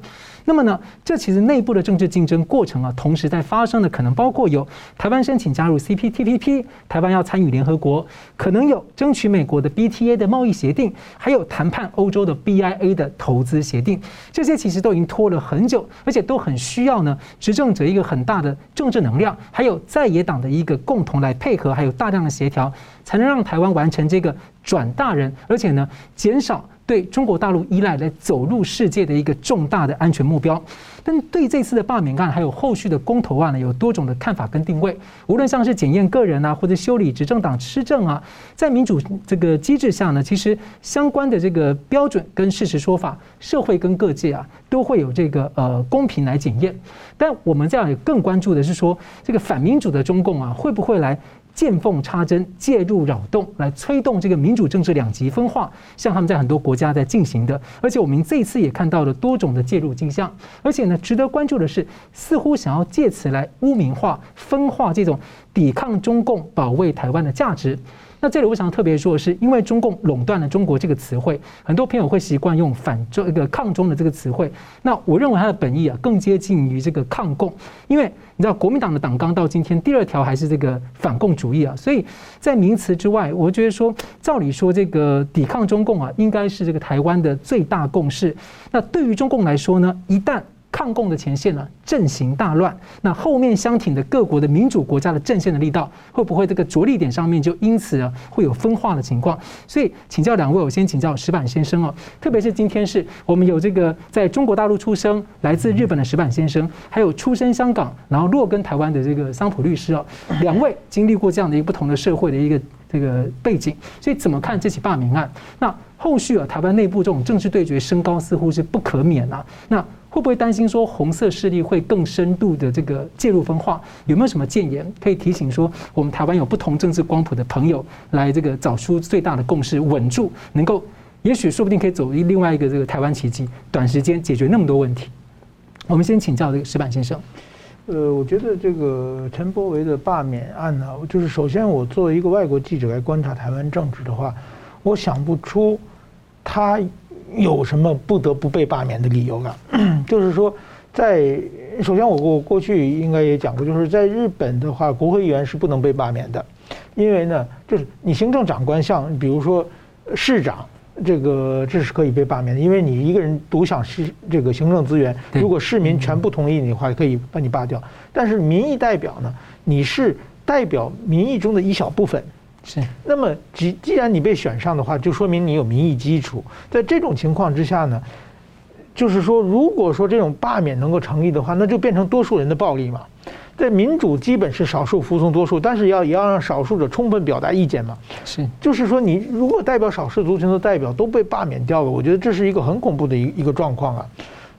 A: 那么呢，这其实内部的政治竞争过程啊，同时在发生的可能包括有台湾申请加入 CPTPP，台湾要参与联合国，可能有争取美国的 BTA 的贸易协定，还有谈判欧洲的 BIA 的投资协定，这些其实都已经拖了很久，而且都很需要呢执政者一个很大的政治能量，还有在野党的一个共同来配合，还有大量的协调，才能让台湾完成这个转大人，而且呢，减少对中国大陆依赖来走入世界的一个重大的安全目标。但对这次的罢免案还有后续的公投案呢，有多种的看法跟定位。无论像是检验个人啊，或者修理执政党施政啊，在民主这个机制下呢，其实相关的这个标准跟事实说法，社会跟各界啊，都会有这个呃公平来检验。但我们这样也更关注的是说，这个反民主的中共啊，会不会来？见缝插针，介入扰动，来推动这个民主政治两极分化，像他们在很多国家在进行的。而且我们这次也看到了多种的介入迹象。而且呢，值得关注的是，似乎想要借此来污名化、分化这种抵抗中共、保卫台湾的价值。那这里我想特别说的是，因为中共垄断了中国这个词汇，很多朋友会习惯用反中一个抗中的这个词汇。那我认为它的本意啊，更接近于这个抗共，因为你知道国民党的党纲到今天第二条还是这个反共主义啊，所以在名词之外，我觉得说，照理说这个抵抗中共啊，应该是这个台湾的最大共识。那对于中共来说呢，一旦抗共的前线呢，阵型大乱，那后面相挺的各国的民主国家的阵线的力道，会不会这个着力点上面就因此会有分化的情况？所以请教两位，我先请教石板先生哦，特别是今天是我们有这个在中国大陆出生、来自日本的石板先生，还有出生香港然后落根台湾的这个桑普律师哦，两位经历过这样的一个不同的社会的一个这个背景，所以怎么看这起罢免案？那后续啊，台湾内部这种政治对决升高似乎是不可免啊，那。会不会担心说红色势力会更深度的这个介入分化？有没有什么建言可以提醒说，我们台湾有不同政治光谱的朋友来这个找出最大的共识，稳住，能够也许说不定可以走另外一个这个台湾奇迹，短时间解决那么多问题。我们先请教这个石板先生。
C: 呃，我觉得这个陈伯维的罢免案呢，就是首先我作为一个外国记者来观察台湾政治的话，我想不出他。有什么不得不被罢免的理由了？[CLEARS THROAT] 就是说，在首先我我过去应该也讲过，就是在日本的话，国会议员是不能被罢免的，因为呢，就是你行政长官像比如说市长，这个这是可以被罢免的，因为你一个人独享市这个行政资源，如果市民全部同意你的话，可以把你罢掉。但是民意代表呢，你是代表民意中的一小部分。是，那么既既然你被选上的话，就说明你有民意基础。在这种情况之下呢，就是说，如果说这种罢免能够成立的话，那就变成多数人的暴力嘛。在民主基本是少数服从多数，但是要也要让少数者充分表达意见嘛。是，就是说，你如果代表少数族群的代表都被罢免掉了，我觉得这是一个很恐怖的一一个状况啊。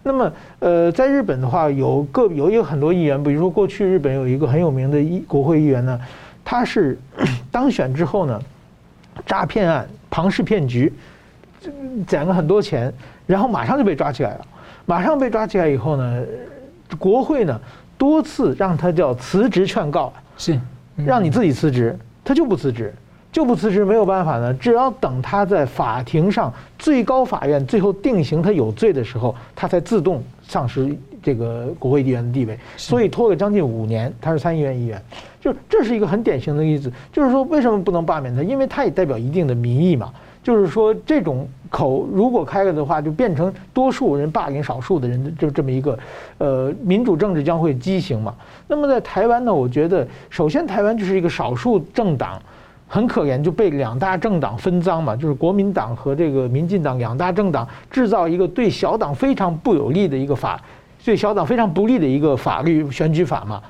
C: 那么，呃，在日本的话，有个有有很多议员，比如说过去日本有一个很有名的议国会议员呢。他是 [COUGHS] 当选之后呢，诈骗案、庞氏骗局，捡了很多钱，然后马上就被抓起来了。马上被抓起来以后呢，国会呢多次让他叫辞职劝告，是。让你自己辞职，他就不辞职，就不辞职，没有办法呢，只要等他在法庭上最高法院最后定刑他有罪的时候，他才自动丧失这个国会议员的地位。所以拖了将近五年，他是参议院议员。就这是一个很典型的例子，就是说为什么不能罢免他？因为他也代表一定的民意嘛。就是说这种口如果开了的话，就变成多数人霸凌少数的人，就这么一个，呃，民主政治将会畸形嘛。那么在台湾呢，我觉得首先台湾就是一个少数政党，很可怜就被两大政党分赃嘛，就是国民党和这个民进党两大政党制造一个对小党非常不有利的一个法，对小党非常不利的一个法律选举法嘛。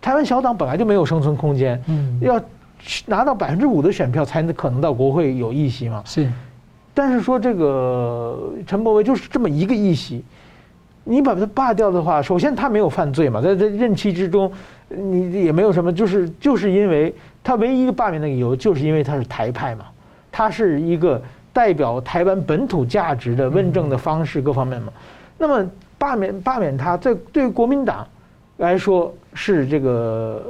C: 台湾小党本来就没有生存空间，嗯，要拿到百分之五的选票才能可能到国会有议席嘛。是，但是说这个陈柏惟就是这么一个议席，你把他罢掉的话，首先他没有犯罪嘛，在这任期之中，你也没有什么，就是就是因为他唯一一个罢免的理由，就是因为他是台派嘛，他是一个代表台湾本土价值的问政的方式各方面嘛。那么罢免罢免他，这对国民党来说。是这个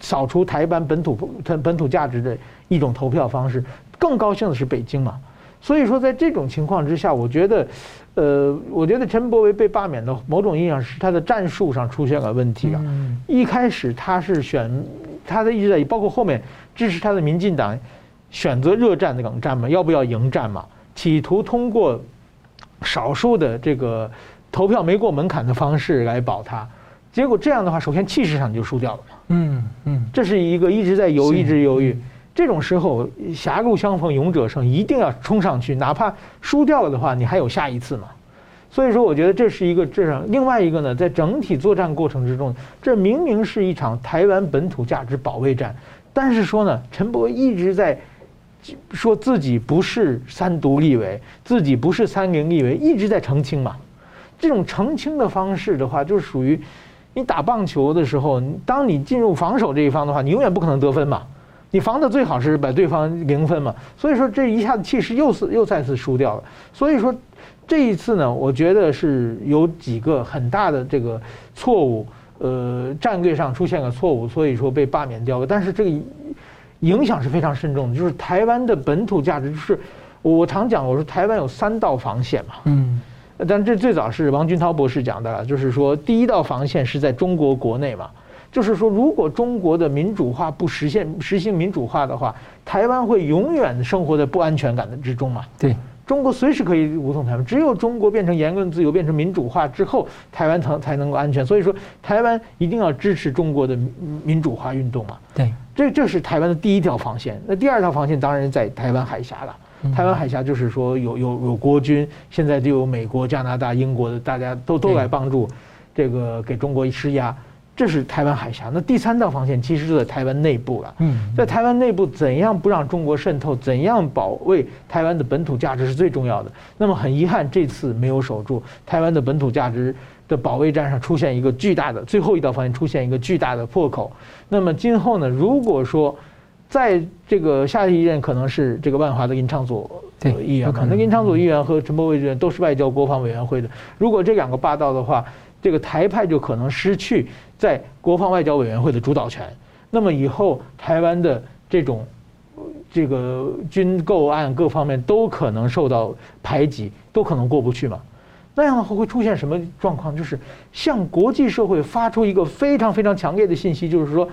C: 扫除台湾本土本土价值的一种投票方式。更高兴的是北京嘛，所以说在这种情况之下，我觉得，呃，我觉得陈柏惟被罢免的某种意义上是他的战术上出现了问题啊。一开始他是选，他的一直在，包括后面支持他的民进党选择热战的冷战嘛，要不要迎战嘛？企图通过少数的这个投票没过门槛的方式来保他。结果这样的话，首先气势上你就输掉了。嗯嗯，这是一个一直在犹豫，一直犹豫。这种时候狭路相逢勇者胜，一定要冲上去，哪怕输掉了的话，你还有下一次嘛。所以说，我觉得这是一个这上。另外一个呢，在整体作战过程之中，这明明是一场台湾本土价值保卫战，但是说呢，陈伯一直在说自己不是三独立委，自己不是三零立委，一直在澄清嘛。这种澄清的方式的话，就是属于你打棒球的时候，当你进入防守这一方的话，你永远不可能得分嘛。你防的最好是把对方零分嘛。所以说，这一下子气势又是又再次输掉了。所以说。这一次呢，我觉得是有几个很大的这个错误，呃，战略上出现了错误，所以说被罢免掉了。但是这个影响是非常慎重的，就是台湾的本土价值，就是我常讲，我说台湾有三道防线嘛，嗯，但这最早是王军涛博士讲的，就是说第一道防线是在中国国内嘛，就是说如果中国的民主化不实现实行民主化的话，台湾会永远生活在不安全感的之中嘛，
A: 对。
C: 中国随时可以武统台湾，只有中国变成言论自由、变成民主化之后，台湾才才能够安全。所以说，台湾一定要支持中国的民主化运动嘛。
A: 对，
C: 这这是台湾的第一条防线。那第二条防线当然在台湾海峡了。台湾海峡就是说有有有国军，现在就有美国、加拿大、英国的，大家都都来帮助，这个给中国施压。这是台湾海峡，那第三道防线其实就在台湾内部了。嗯，在台湾内部，怎样不让中国渗透，怎样保卫台湾的本土价值是最重要的。那么很遗憾，这次没有守住台湾的本土价值的保卫战上出现一个巨大的最后一道防线出现一个巨大的破口。那么今后呢？如果说在这个下一任可能是这个万华的殷昌佐议员，可能殷昌佐议员和陈柏惟议员都是外交国防委员会的。如果这两个霸道的话，这个台派就可能失去在国防外交委员会的主导权，那么以后台湾的这种这个军购案各方面都可能受到排挤，都可能过不去嘛。那样的话会出现什么状况？就是向国际社会发出一个非常非常强烈的信息，就是说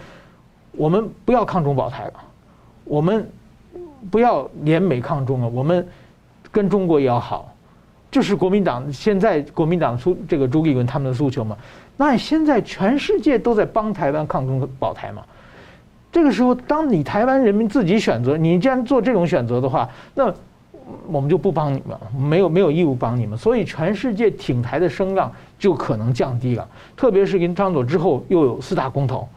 C: 我们不要抗中保台了，我们不要联美抗中了，我们跟中国也要好。就是国民党现在国民党出这个朱立伦他们的诉求嘛，那现在全世界都在帮台湾抗中保台嘛。这个时候，当你台湾人民自己选择，你既然做这种选择的话，那我们就不帮你们，没有没有义务帮你们。所以全世界挺台的声浪就可能降低了。特别是跟张佐之后又有四大公投，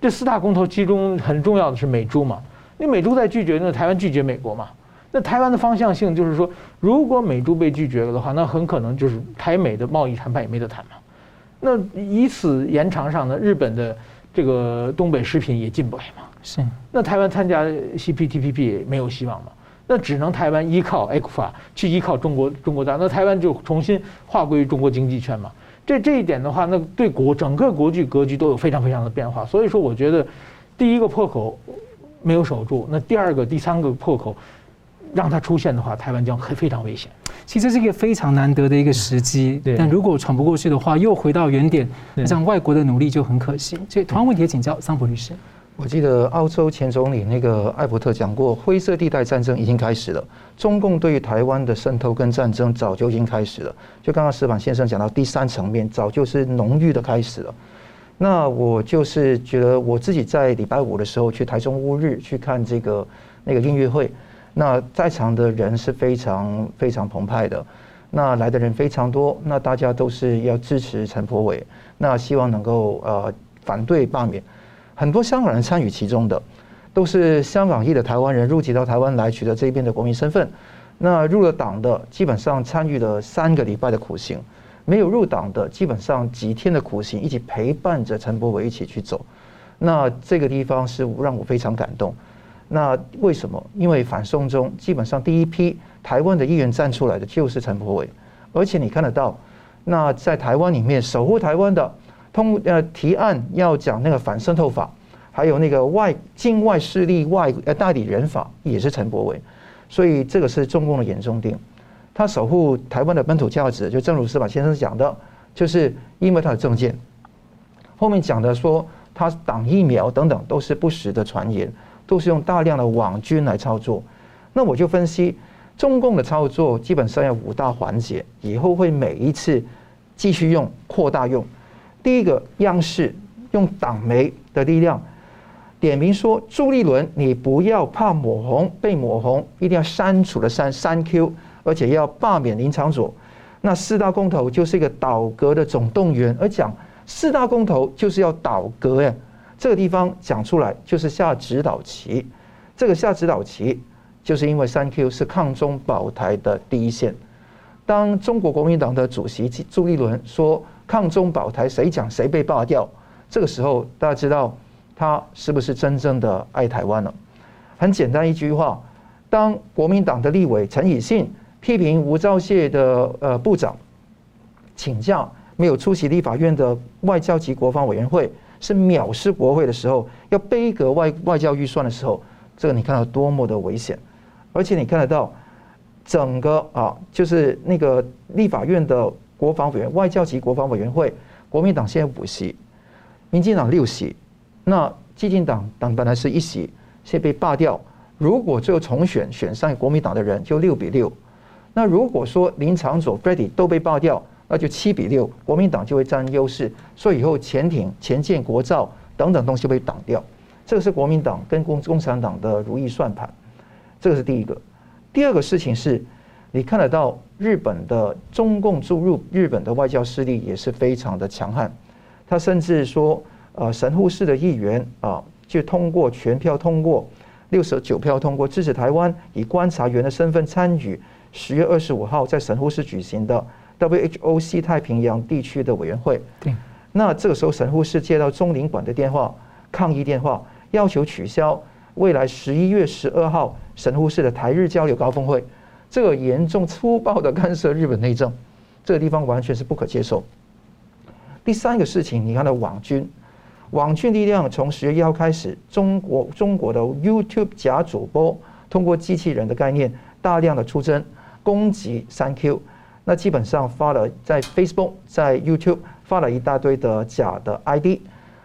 C: 这四大公投其中很重要的是美猪嘛，那美猪在拒绝，那台湾拒绝美国嘛。那台湾的方向性就是说，如果美猪被拒绝了的话，那很可能就是台美的贸易谈判也没得谈嘛。那以此延长上呢，日本的这个东北食品也进不来嘛。
A: 是。
C: 那台湾参加 CPTPP 也没有希望嘛。那只能台湾依靠 ECFA 去依靠中国中国大，那台湾就重新划归中国经济圈嘛。这这一点的话，那对国整个国际格局都有非常非常的变化。所以说，我觉得第一个破口没有守住，那第二个、第三个破口。让它出现的话，台湾将会非常危险。
A: 其实是一个非常难得的一个时机，对。但如果闯不过去的话，又回到原点，那这样外国的努力就很可惜。所以同样问题也请教桑普律师。
B: 我记得澳洲前总理那个艾伯特讲过，灰色地带战争已经开始了。中共对于台湾的渗透跟战争早就已经开始了。就刚刚石板先生讲到第三层面，早就是浓郁的开始了。那我就是觉得我自己在礼拜五的时候去台中乌日去看这个那个音乐会。那在场的人是非常非常澎湃的，那来的人非常多，那大家都是要支持陈柏伟，那希望能够呃反对罢免，很多香港人参与其中的，都是香港裔的台湾人入籍到台湾来取得这边的国民身份，那入了党的基本上参与了三个礼拜的苦行，没有入党的基本上几天的苦行，一起陪伴着陈柏伟一起去走，那这个地方是让我非常感动。那为什么？因为反送中基本上第一批台湾的议员站出来的就是陈柏伟，而且你看得到，那在台湾里面守护台湾的通呃提案要讲那个反渗透法，还有那个外境外势力外呃代理人法也是陈柏伟，所以这个是中共的眼中钉。他守护台湾的本土价值，就正如司马先生讲的，就是因为他的政见。后面讲的说他挡疫苗等等都是不实的传言。都是用大量的网军来操作，那我就分析中共的操作基本上有五大环节，以后会每一次继续用扩大用。第一个，央视用党媒的力量，点名说朱立伦，你不要怕抹红，被抹红一定要删除了删删 Q，而且要罢免林昶佐。那四大公投就是一个倒戈的总动员，而讲四大公投就是要倒戈哎，这个地方讲出来就是下指导棋。这个下指导棋，就是因为三 Q 是抗中保台的第一线。当中国国民党的主席朱立伦说抗中保台，谁讲谁被罢掉，这个时候大家知道他是不是真正的爱台湾了？很简单一句话：当国民党的立委陈以信批评吴钊燮的呃部长请假没有出席立法院的外交及国防委员会，是藐视国会的时候，要杯葛外外交预算的时候。这个你看到多么的危险，而且你看得到整个啊，就是那个立法院的国防委员、外交及国防委员会，国民党现在五席，民进党六席，那激进党党本来是一席，现在被罢掉。如果最后重选选上国民党的人，就六比六。那如果说林长佐、Freddy 都被罢掉，那就七比六，国民党就会占优势，所以以后潜艇、潜舰、国造等等东西被挡掉。这个是国民党跟共共产党的如意算盘，这个是第一个。第二个事情是，你看得到日本的中共注入日本的外交势力也是非常的强悍。他甚至说，呃，神户市的议员啊，就通过全票通过，六十九票通过支持台湾以观察员的身份参与十月二十五号在神户市举行的 WHO 西太平洋地区的委员会。对。那这个时候，神户市接到中领馆的电话，抗议电话。要求取消未来十一月十二号神户市的台日交流高峰会，这个严重粗暴的干涉日本内政，这个地方完全是不可接受。第三个事情，你看到网军，网军力量从十月一号开始，中国中国的 YouTube 假主播通过机器人的概念，大量的出征攻击三 Q，那基本上发了在 Facebook 在 YouTube 发了一大堆的假的 ID。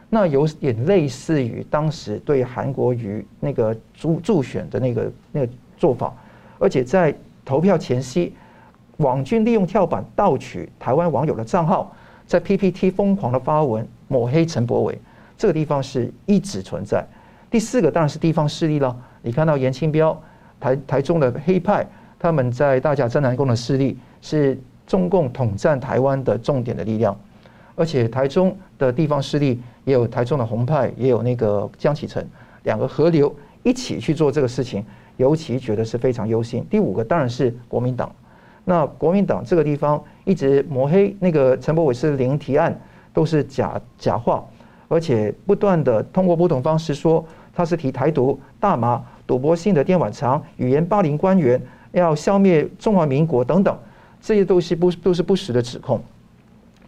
B: 那有点类似于当时对韩国瑜那个助助选的那个那个做法，而且在投票前夕，网军利用跳板盗取台湾网友的账号，在 PPT 疯狂的发文抹黑陈柏伟，这个地方是一直存在。第四个当然是地方势力了，你看到严清标台台中的黑派，他们在大甲镇南宫的势力是中共统战台湾的重点的力量。而且台中的地方势力也有台中的红派，也有那个江启臣，两个合流一起去做这个事情，尤其觉得是非常忧心。第五个当然是国民党，那国民党这个地方一直抹黑那个陈柏伟是零提案，都是假假话，而且不断的通过不同方式说他是提台独、大麻、赌博性的电玩场、语言霸凌官员、要消灭中华民国等等，这些都是不都是不实的指控。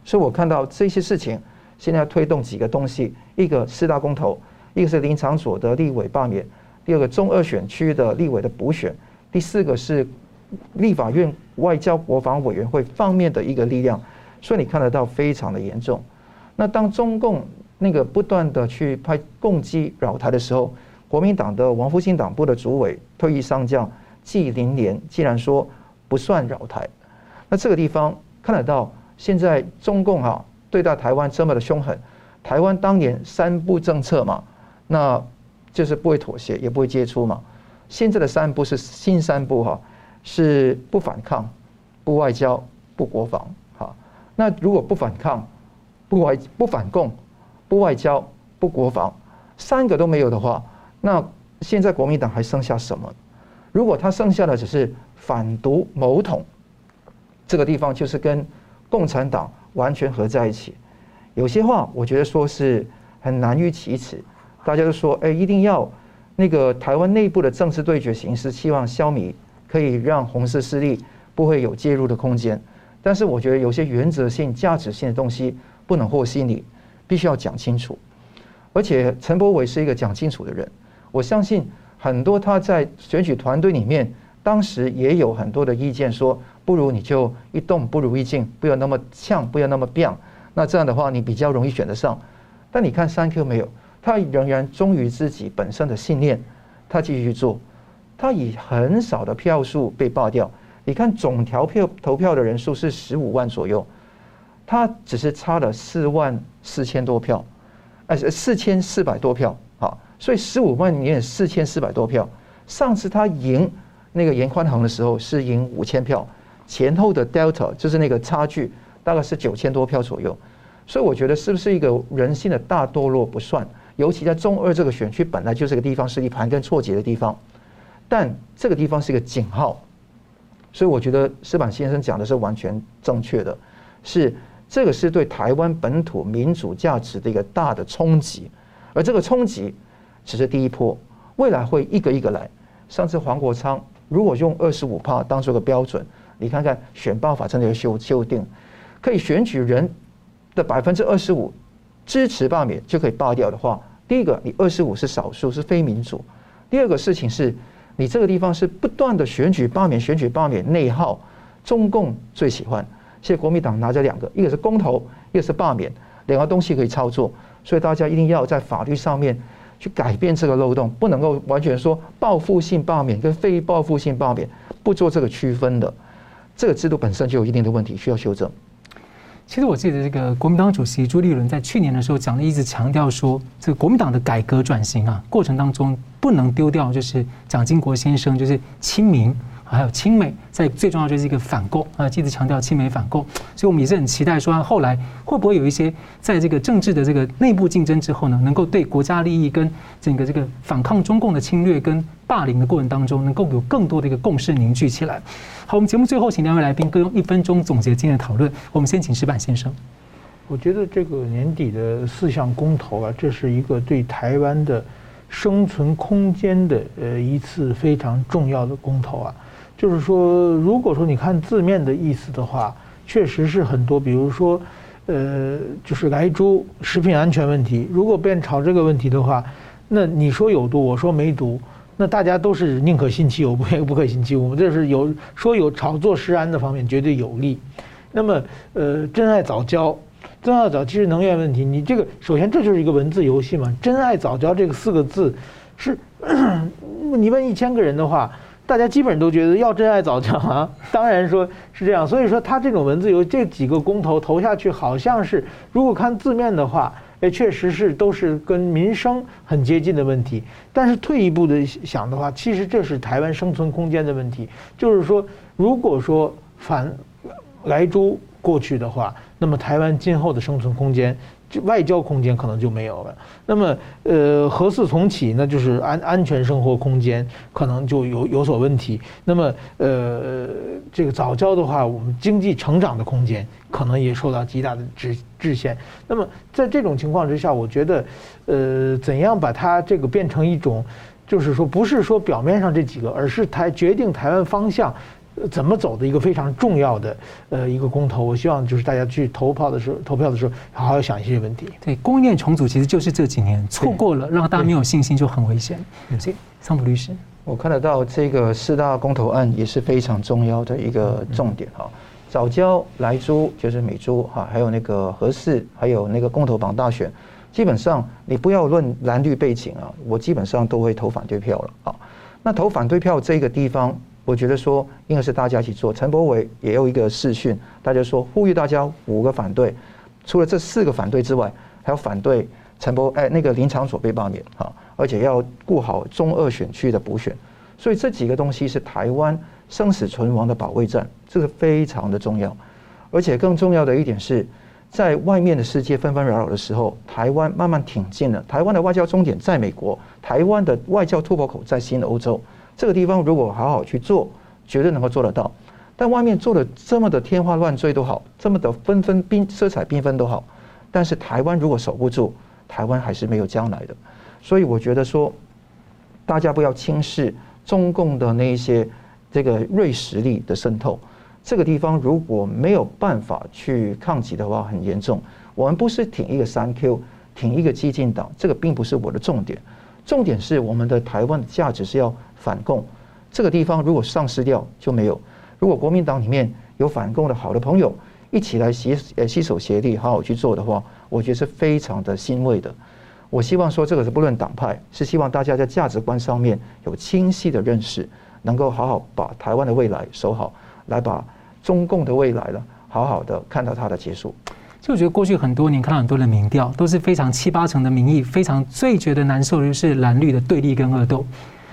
B: 所以我看到这些事情，现在推动几个东西：一个四大公投，一个是林昶佐的立委罢免，第二个中二选区的立委的补选，第四个是立法院外交国防委员会方面的一个力量。所以你看得到非常的严重。那当中共那个不断的去派共机扰台的时候，国民党的王复兴党部的主委退役上将纪凌莲竟然说不算扰台。那这个地方看得到。现在中共哈对待台湾这么的凶狠，台湾当年三不政策嘛，那就是不会妥协，也不会接触嘛。现在的三不是新三不哈，是不反抗、不外交、不国防哈。那如果不反抗、不外不反共、不外交、不国防，三个都没有的话，那现在国民党还剩下什么？如果他剩下的只是反独谋统，这个地方就是跟。共产党完全合在一起，有些话我觉得说是很难于启齿。大家都说，哎，一定要那个台湾内部的政治对决形式，希望消弭，可以让红色势力不会有介入的空间。但是我觉得有些原则性、价值性的东西不能和稀泥，必须要讲清楚。而且陈柏伟是一个讲清楚的人，我相信很多他在选举团队里面，当时也有很多的意见说。不如你就一动不如一静，不要那么呛，不要那么变。那这样的话，你比较容易选得上。但你看三 Q 没有，他仍然忠于自己本身的信念，他继续做。他以很少的票数被罢掉。你看总调票投票的人数是十五万左右，他只是差了四万四千多票，哎，四千四百多票啊。所以十五万里面四千四百多票。上次他赢那个严宽恒的时候是赢五千票，前后的 delta 就是那个差距大概是九千多票左右。所以我觉得是不是一个人性的大堕落不算，尤其在中二这个选区本来就是个地方势力盘根错节的地方，但这个地方是一个警号。所以我觉得石板先生讲的是完全正确的，是这个是对台湾本土民主价值的一个大的冲击，而这个冲击只是第一波，未来会一个一个来。上次黄国昌如果用二十五趴当做个标准，你看看选罢法真的要修修订，可以选举人的百分之二十五支持罢免就可以罢掉的话，第一个你二十五是少数是非民主，第二个事情是。你这个地方是不断的选举罢免、选举罢免内耗，中共最喜欢。现在国民党拿着两个，一个是公投，一个是罢免，两个东西可以操作。所以大家一定要在法律上面去改变这个漏洞，不能够完全说报复性罢免跟非报复性罢免不做这个区分的，这个制度本身就有一定的问题，需要修正。
A: 其实我记得这个国民党主席朱立伦在去年的时候讲了，一直强调说，这个国民党的改革转型啊过程当中不能丢掉，就是蒋经国先生就是亲民。还有亲美，在最重要就是一个反共啊，记得强调亲美反共，所以我们也是很期待说，后来会不会有一些在这个政治的这个内部竞争之后呢，能够对国家利益跟整个这个反抗中共的侵略跟霸凌的过程当中，能够有更多的一个共识凝聚起来。好，我们节目最后请两位来宾各用一分钟总结今天的讨论。我们先请石板先生。
C: 我觉得这个年底的四项公投啊，这是一个对台湾的生存空间的呃一次非常重要的公投啊。就是说，如果说你看字面的意思的话，确实是很多，比如说，呃，就是莱猪食品安全问题。如果变炒这个问题的话，那你说有毒，我说没毒，那大家都是宁可信其有，不不可信其无。[LAUGHS] 这是有说有炒作食安的方面绝对有利。那么，呃，珍爱早教，珍爱藻其实能源问题，你这个首先这就是一个文字游戏嘛。珍爱早教这个四个字是，[CLEARS THROAT] 你问一千个人的话。大家基本都觉得要珍爱藻礁啊，[LAUGHS] 当然说是这样。所以说他这种文字有这几个公投投下去，好像是如果看字面的话，哎，确实是都是跟民生很接近的问题。但是退一步的想的话，其实这是台湾生存空间的问题。就是说，如果说反莱猪过去的话，那么台湾今后的生存空间。外交空间可能就没有了，那么呃，核四重启，那就是安安全生活空间可能就有有所问题。那么呃，这个早教的话，我们经济成长的空间可能也受到极大的制制限。那么在这种情况之下，我觉得呃，怎样把它这个变成一种，就是说不是说表面上这几个，而是台决定台湾方向。怎么走的一个非常重要的呃一个公投，我希望就是大家去投票的时候，投票的时候好好想一些问题。
A: 对，供应链重组其实就是这几年错过了，让大家没有信心就很危险。所以，桑普律师，
B: 我看得到这个四大公投案也是非常重要的一个重点哈。早教、莱猪就是美猪哈，还有那个核四，还有那个公投榜大选，基本上你不要论蓝绿背景啊，我基本上都会投反对票了啊。那投反对票这个地方。我觉得说应该是大家一起做。陈柏伟也有一个视讯，大家说呼吁大家五个反对，除了这四个反对之外，还要反对陈柏哎那个林场所被罢免啊，而且要顾好中二选区的补选。所以这几个东西是台湾生死存亡的保卫战，这个非常的重要。而且更重要的一点是，在外面的世界纷纷扰扰的时候，台湾慢慢挺进了。台湾的外交终点在美国，台湾的外交突破口在新欧洲。这个地方如果好好去做，绝对能够做得到。但外面做的这么的天花乱坠都好，这么的纷纷缤色彩缤纷都好，但是台湾如果守不住，台湾还是没有将来的。所以我觉得说，大家不要轻视中共的那一些这个锐实力的渗透。这个地方如果没有办法去抗击的话，很严重。我们不是挺一个三 Q，挺一个激进党，这个并不是我的重点。重点是我们的台湾的价值是要反共，这个地方如果丧失掉就没有。如果国民党里面有反共的好的朋友一起来携呃携手协力好好去做的话，我觉得是非常的欣慰的。我希望说这个是不论党派，是希望大家在价值观上面有清晰的认识，能够好好把台湾的未来守好，来把中共的未来呢好好的看到它的结束。
A: 就我觉得过去很多年看到很多的民调都是非常七八成的民意，非常最觉得难受的就是蓝绿的对立跟恶斗。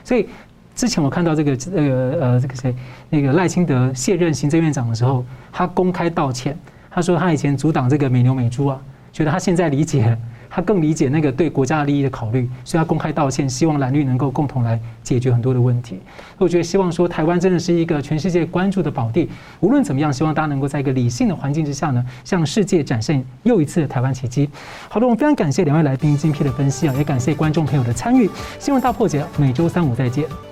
A: 所以之前我看到这个呃呃这个谁那个赖清德卸任行政院长的时候，他公开道歉，他说他以前阻挡这个美牛美猪啊，觉得他现在理解。他更理解那个对国家利益的考虑，所以他公开道歉，希望蓝绿能够共同来解决很多的问题。我觉得希望说台湾真的是一个全世界关注的宝地。无论怎么样，希望大家能够在一个理性的环境之下呢，向世界展现又一次的台湾奇迹。好的，我们非常感谢两位来宾精辟的分析啊，也感谢观众朋友的参与。新闻大破解每周三五再见。